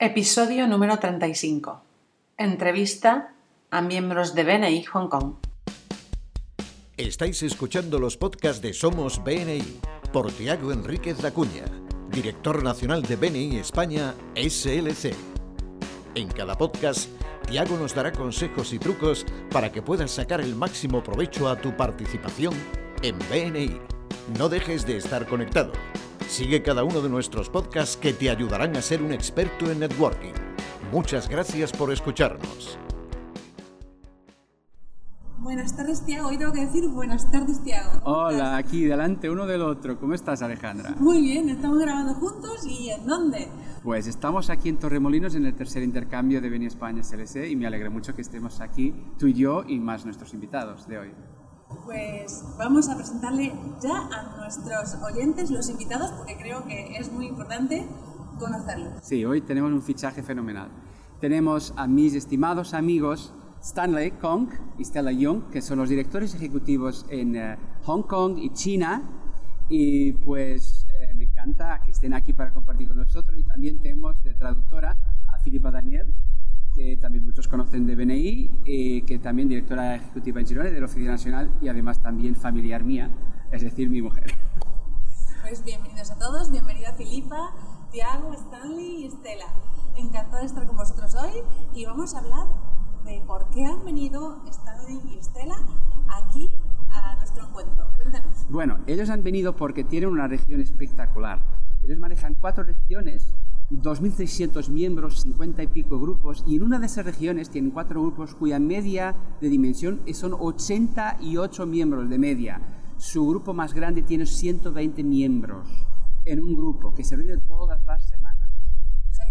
Episodio número 35. Entrevista a miembros de BNI Hong Kong. Estáis escuchando los podcasts de Somos BNI por Tiago Enríquez Dacuña, director nacional de BNI España SLC. En cada podcast, Tiago nos dará consejos y trucos para que puedas sacar el máximo provecho a tu participación en BNI. No dejes de estar conectado. Sigue cada uno de nuestros podcasts que te ayudarán a ser un experto en networking. Muchas gracias por escucharnos. Buenas tardes, Tiago. Hoy tengo que decir buenas tardes, Tiago. Hola, aquí delante uno del otro. ¿Cómo estás, Alejandra? Muy bien, estamos grabando juntos y ¿en dónde? Pues estamos aquí en Torremolinos en el tercer intercambio de Beni España SLC y me alegra mucho que estemos aquí, tú y yo y más nuestros invitados de hoy. Pues vamos a presentarle ya a nuestros oyentes los invitados porque creo que es muy importante conocerlos. Sí, hoy tenemos un fichaje fenomenal. Tenemos a mis estimados amigos Stanley Kong y Stella Young, que son los directores ejecutivos en eh, Hong Kong y China. Y pues eh, me encanta que estén aquí para compartir con nosotros. Y también tenemos de traductora a Filipa Daniel, que también muchos conocen de BNI, y que también directora ejecutiva en Girona de la Oficina Nacional y además también familiar mía, es decir, mi mujer. Pues bienvenidos a todos, bienvenida Filipa, Tiago, Stanley y Estela. Encantada de estar con vosotros hoy y vamos a hablar de por qué han venido Stanley y Estela aquí a nuestro encuentro. Cuéntanos. Bueno, ellos han venido porque tienen una región espectacular. Ellos manejan cuatro regiones, 2.600 miembros, 50 y pico grupos, y en una de esas regiones tienen cuatro grupos cuya media de dimensión son 88 miembros de media. Su grupo más grande tiene 120 miembros en un grupo que se reúne todas las semanas. O sea,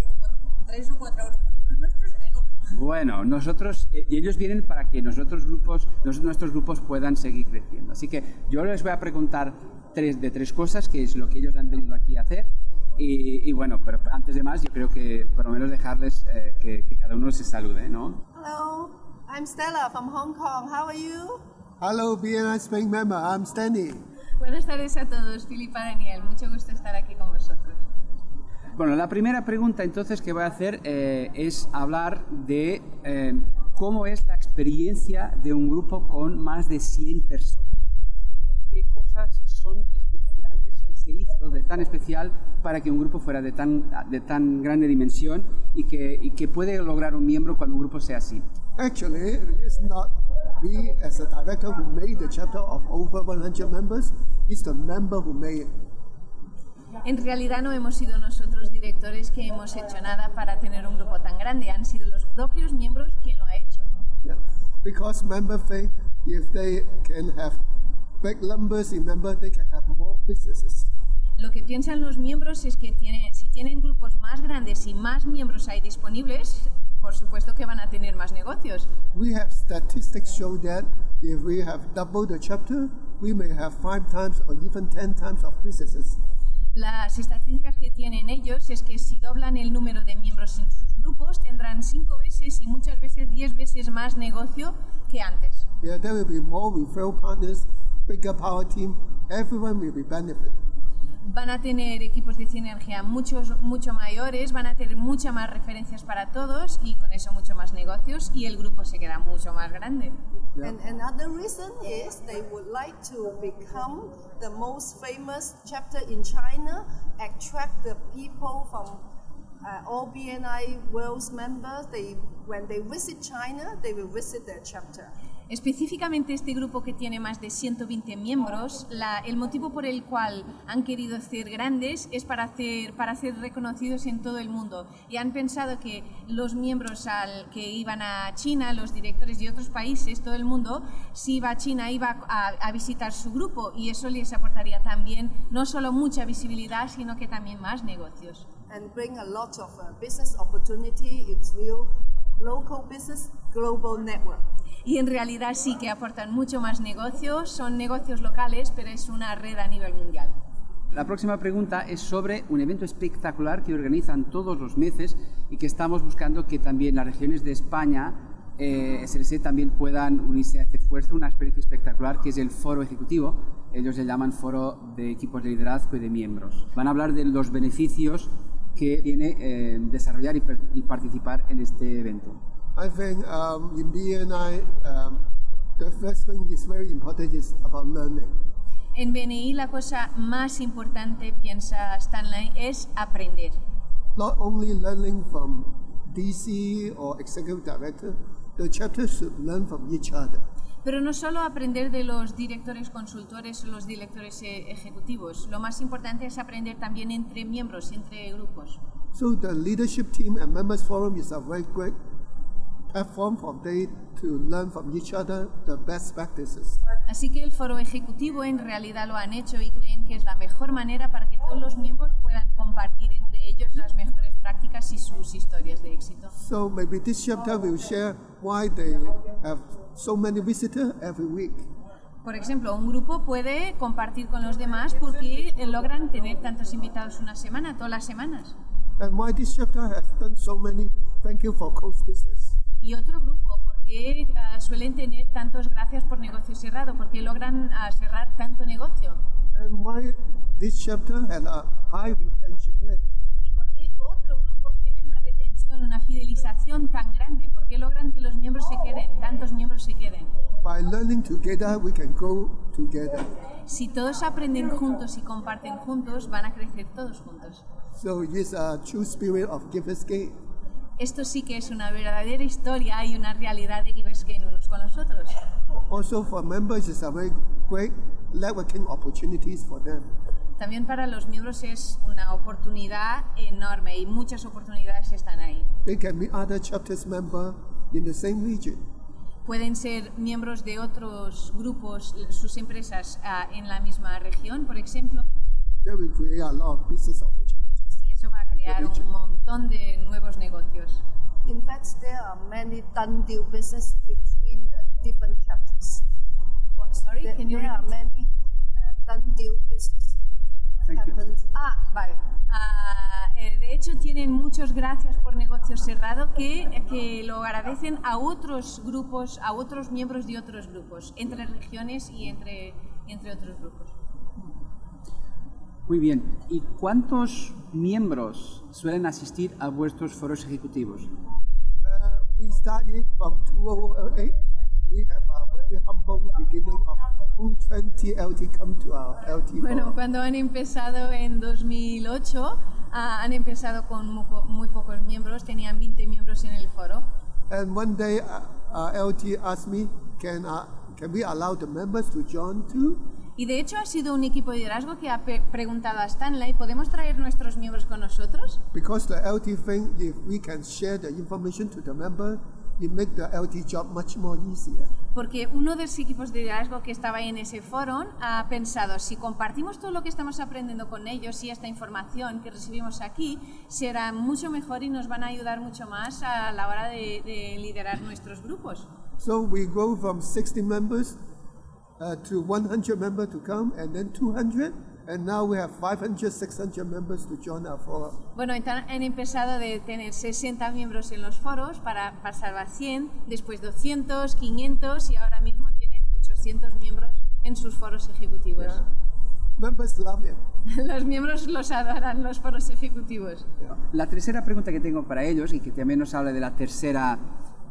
tres o cuatro grupos de los nuestros en uno. Bueno, nosotros, eh, y ellos vienen para que nosotros grupos, nuestros grupos puedan seguir creciendo. Así que yo les voy a preguntar tres, de tres cosas, que es lo que ellos han venido aquí a hacer. Y, y bueno, pero antes de más, yo creo que por lo menos dejarles eh, que, que cada uno se salude, ¿no? Hello, I'm Stella from Hong Kong. How are you? Hello, BNI Spring member. I'm Stanley. Buenas tardes a todos, Filipa Daniel. Mucho gusto estar aquí con vosotros. Bueno, la primera pregunta entonces que voy a hacer eh, es hablar de eh, cómo es la experiencia de un grupo con más de 100 personas. ¿Qué cosas son especiales que se hizo de tan especial para que un grupo fuera de tan, de tan grande dimensión y que, y que puede lograr un miembro cuando un grupo sea así? Actually, it's not me as a director who made the chapter of over 100 members. It's the member who made it. En realidad no hemos sido nosotros directores que hemos hecho nada para tener un grupo tan grande, han sido los propios miembros quien lo ha hecho. Yeah. Because member think if they can have big numbers in members, they can have more businesses. Lo que piensan los miembros es que tiene- si tienen grupos más grandes y más miembros hay disponibles, por supuesto que van a tener más negocios. We have statistics show that if we have double the chapter, we may have five times or even ten times of businesses. Las estadísticas que tienen ellos es que si doblan el número de miembros en sus grupos tendrán cinco veces y muchas veces diez veces más negocio que antes. Yeah, there will be more referral partners, bigger power team. Everyone will be benefit. Van a tener equipos de sinergia muchos, mucho mayores, van a tener muchas más referencias para todos y con eso mucho más negocios y el grupo se queda mucho más grande. And another reason is they would like to become the most famous chapter in China, attract the people from uh, all BNI World's members. They, when they visit China, they will visit their chapter. Específicamente este grupo que tiene más de 120 miembros, el motivo por el cual han querido ser grandes es para, hacer, para ser reconocidos en todo el mundo. Y han pensado que los miembros al, que iban a China, los directores de otros países, todo el mundo, si iba a China iba a, a visitar su grupo y eso les aportaría también no solo mucha visibilidad, sino que también más negocios. and bring a lot of uh, business opportunity. It's real local business, global network. Y en realidad sí que aportan mucho más negocios, son negocios locales, pero es una red a nivel mundial. La próxima pregunta es sobre un evento espectacular que organizan todos los meses y que estamos buscando que también las regiones de España, eh, SLC, también puedan unirse a este esfuerzo, una experiencia espectacular que es el foro ejecutivo. Ellos le llaman foro de equipos de liderazgo y de miembros. Van a hablar de los beneficios que tiene eh, desarrollar y, participar en este evento. I think um, in BNI, um, the first thing is very important is about learning. En BNI la cosa más importante, piensa Stanley, es aprender. Not only learning from DC or executive director, the chapter should learn from each other. Pero no solo aprender de los directores consultores o los directores eh, ejecutivos, lo más importante es aprender también entre miembros, entre grupos. So the leadership team and members forum is a very great platform for they to learn from each other the best practices. Así que el foro ejecutivo en realidad lo han hecho y creen que es la mejor manera para que todos los miembros puedan compartir entre ellos las mejores prácticas y sus historias de éxito. So maybe this chapter will share why they have so many visitors every week. Por ejemplo, un grupo puede compartir con los demás porque logran tener tantos invitados una semana, todas las semanas. And why this chapter has done so many thank you for close business. Y otro grupo, porque ah, suelen tener tantos gracias por negocio cerrado, porque logran ah, cerrar tanto negocio. And why this chapter had a high retention rate. Y porque otro grupo tiene una retención, una fidelización tan grande, porque logran que los miembros se queden, tantos miembros se queden. By learning together, we can grow together. Si todos aprenden juntos y comparten juntos, van a crecer todos juntos. So it's a true spirit of Givers Gate. Esto sí que es una verdadera historia y una realidad de Givers Gain unos con los otros. Also for members, it's a very great networking opportunities for them. También para los miembros es una oportunidad enorme y muchas oportunidades están ahí. They can meet other chapters member in the same region. Pueden ser miembros de otros grupos, sus empresas ah, en la misma región, por ejemplo, That will create a lot of business opportunities. Crear un montón de nuevos negocios. In fact, there are many done deal business between the different chapters. Sorry, There, can you there are many uh, done deal business Thank you. happens. Ah, vale. Ah, eh, de hecho, tienen muchos gracias por negocio cerrado que, que lo agradecen a otros grupos, a otros miembros de otros grupos, entre regiones y entre, entre otros grupos. Muy bien. ¿Y cuántos miembros suelen asistir a vuestros foros ejecutivos? Uh, we started from 2008. We have a very humble beginning of only 20 LT come to our LT Bueno, cuando han empezado en 2008, ah, han empezado con muy, po- muy pocos miembros, tenían 20 miembros en el foro. And one day, uh, uh, LT asked me, can, uh, can we allow the members to join too? Y de hecho ha sido un equipo de liderazgo que ha preguntado a Stanley, ¿podemos traer nuestros miembros con nosotros? Because the LT if we can share the information to the member, it make the LT job much more easier. Porque uno de los equipos de liderazgo que estaba en ese foro ha pensado, si compartimos todo lo que estamos aprendiendo con ellos y esta información que recibimos aquí, será mucho mejor y nos van a ayudar mucho más a la hora de, de liderar nuestros grupos. So we go from 60 members uh, to 100 members to come, and then 200, and now we have 500, 600 members to join our forum. Bueno, entonces han empezado de tener 60 miembros en los foros para pasar a 100, después 200, 500 y ahora mismo tienen 800 miembros en sus foros ejecutivos. Members love it. Los miembros los adoran, los foros ejecutivos. La tercera pregunta que tengo para ellos y que también nos habla de la tercera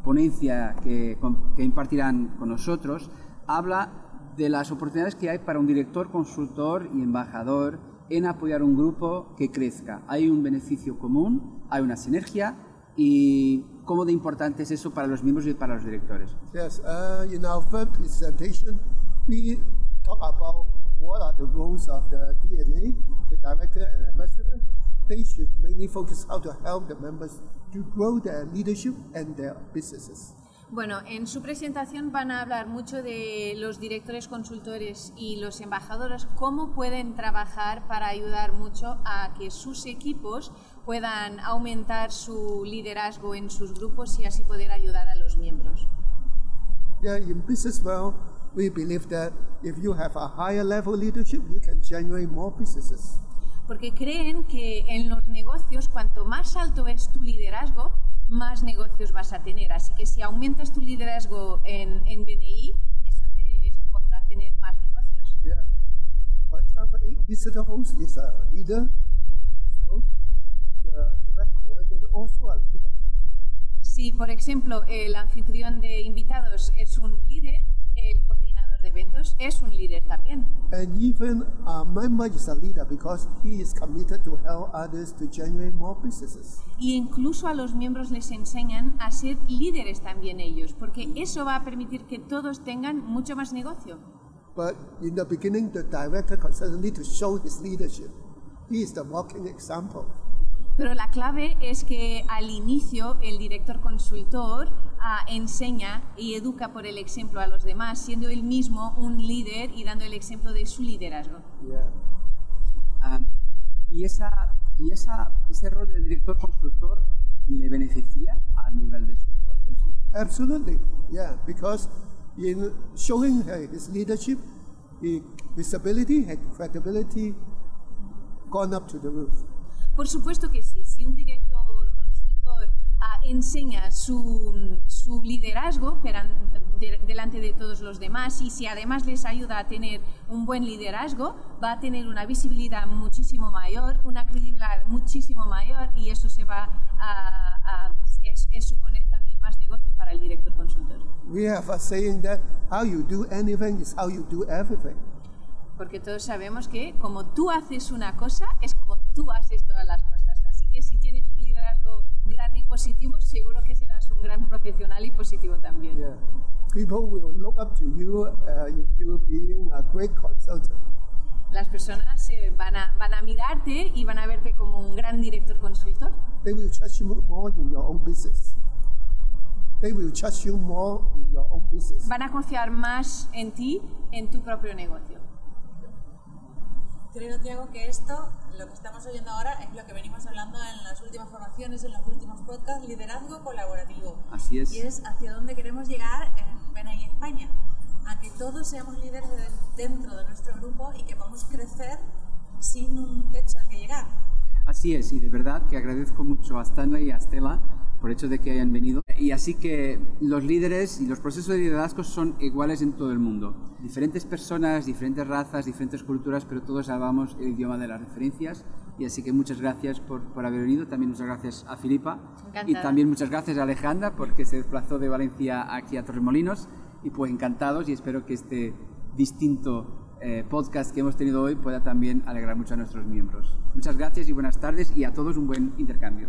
ponencia que, que impartirán con nosotros, habla de las oportunidades que hay para un director, consultor y embajador en apoyar un grupo que crezca. Hay un beneficio común, hay una sinergia y cómo de importante es eso para los miembros y para los directores. Yes, uh, in our third presentation, we talk about what are the roles of the DNA, the director and ambassador. They should mainly focus how to help the members to grow their leadership and their businesses. Bueno, en su presentación van a hablar mucho de los directores consultores y los embajadores, cómo pueden trabajar para ayudar mucho a que sus equipos puedan aumentar su liderazgo en sus grupos y así poder ayudar a los miembros. Yeah, in business world, we believe that if you have a higher level leadership, you can generate more businesses. Porque creen que en los negocios, cuanto más alto es tu liderazgo, más negocios vas a tener. Así que si aumentas tu liderazgo en, en BNI, eso te podrá tener más negocios. Yeah. For example, visitor host is a leader. So the event coordinator also a leader. Si, por ejemplo, el anfitrión de invitados es un líder, el eventos es un líder también. And even a member is a leader because he is committed to help others to generate more businesses. Y incluso a los miembros les enseñan a ser líderes también ellos, porque eso va a permitir que todos tengan mucho más negocio. But in the beginning, the director consultant need to show his leadership. He is the walking example. Pero la clave es que al inicio el director consultor ah, enseña y educa por el ejemplo a los demás, siendo él mismo un líder y dando el ejemplo de su liderazgo. Yeah. Ah, y esa, y esa, ese rol del director consultor le beneficia a nivel de sus negocios. Absolutely, yeah, because in showing uh, his leadership, his visibility and credibility gone up to the roof. Por supuesto que sí, si un director enseña su, su liderazgo de- delante de todos los demás y si además les ayuda a tener un buen liderazgo, va a tener una visibilidad muchísimo mayor, una credibilidad muchísimo mayor y eso se va a, a- es, es suponer también más negocio para el director consultor. We have a saying that how you do anything is how you do everything. Porque todos sabemos que como tú haces una cosa, es como tú haces todas las cosas. Así que si tienes grande y positivo, seguro que serás un gran profesional y positivo también. Yeah. People will look up to you uh, if you being a great consultant. Las personas eh, van, a, van a mirarte y van a verte como un gran director consultor. They will trust you more in your own business. They will trust you more in your own business. Van a confiar más en ti, en tu propio negocio. Creo, Tiago, que esto, lo que estamos oyendo ahora, es lo que venimos hablando en las últimas formaciones, en los últimos podcasts, liderazgo colaborativo. Así es. Y es hacia dónde queremos llegar en BNI España. A que todos seamos líderes de- dentro de nuestro grupo y que podamos crecer sin un techo al que llegar. Así es, y de verdad que agradezco mucho a Stanley y a Stella por el hecho de que hayan venido. Y así que los líderes y los procesos de liderazgo son iguales en todo el mundo. Diferentes personas, diferentes razas, diferentes culturas, pero todos hablamos el idioma de las referencias. Y así que muchas gracias por, por haber venido. También muchas gracias a Filipa. Encantada. Y también muchas gracias a Alejandra porque se desplazó de Valencia aquí a Torremolinos. Y pues encantados y espero que este distinto eh, podcast que hemos tenido hoy pueda también alegrar mucho a nuestros miembros. Muchas gracias y buenas tardes y a todos un buen intercambio.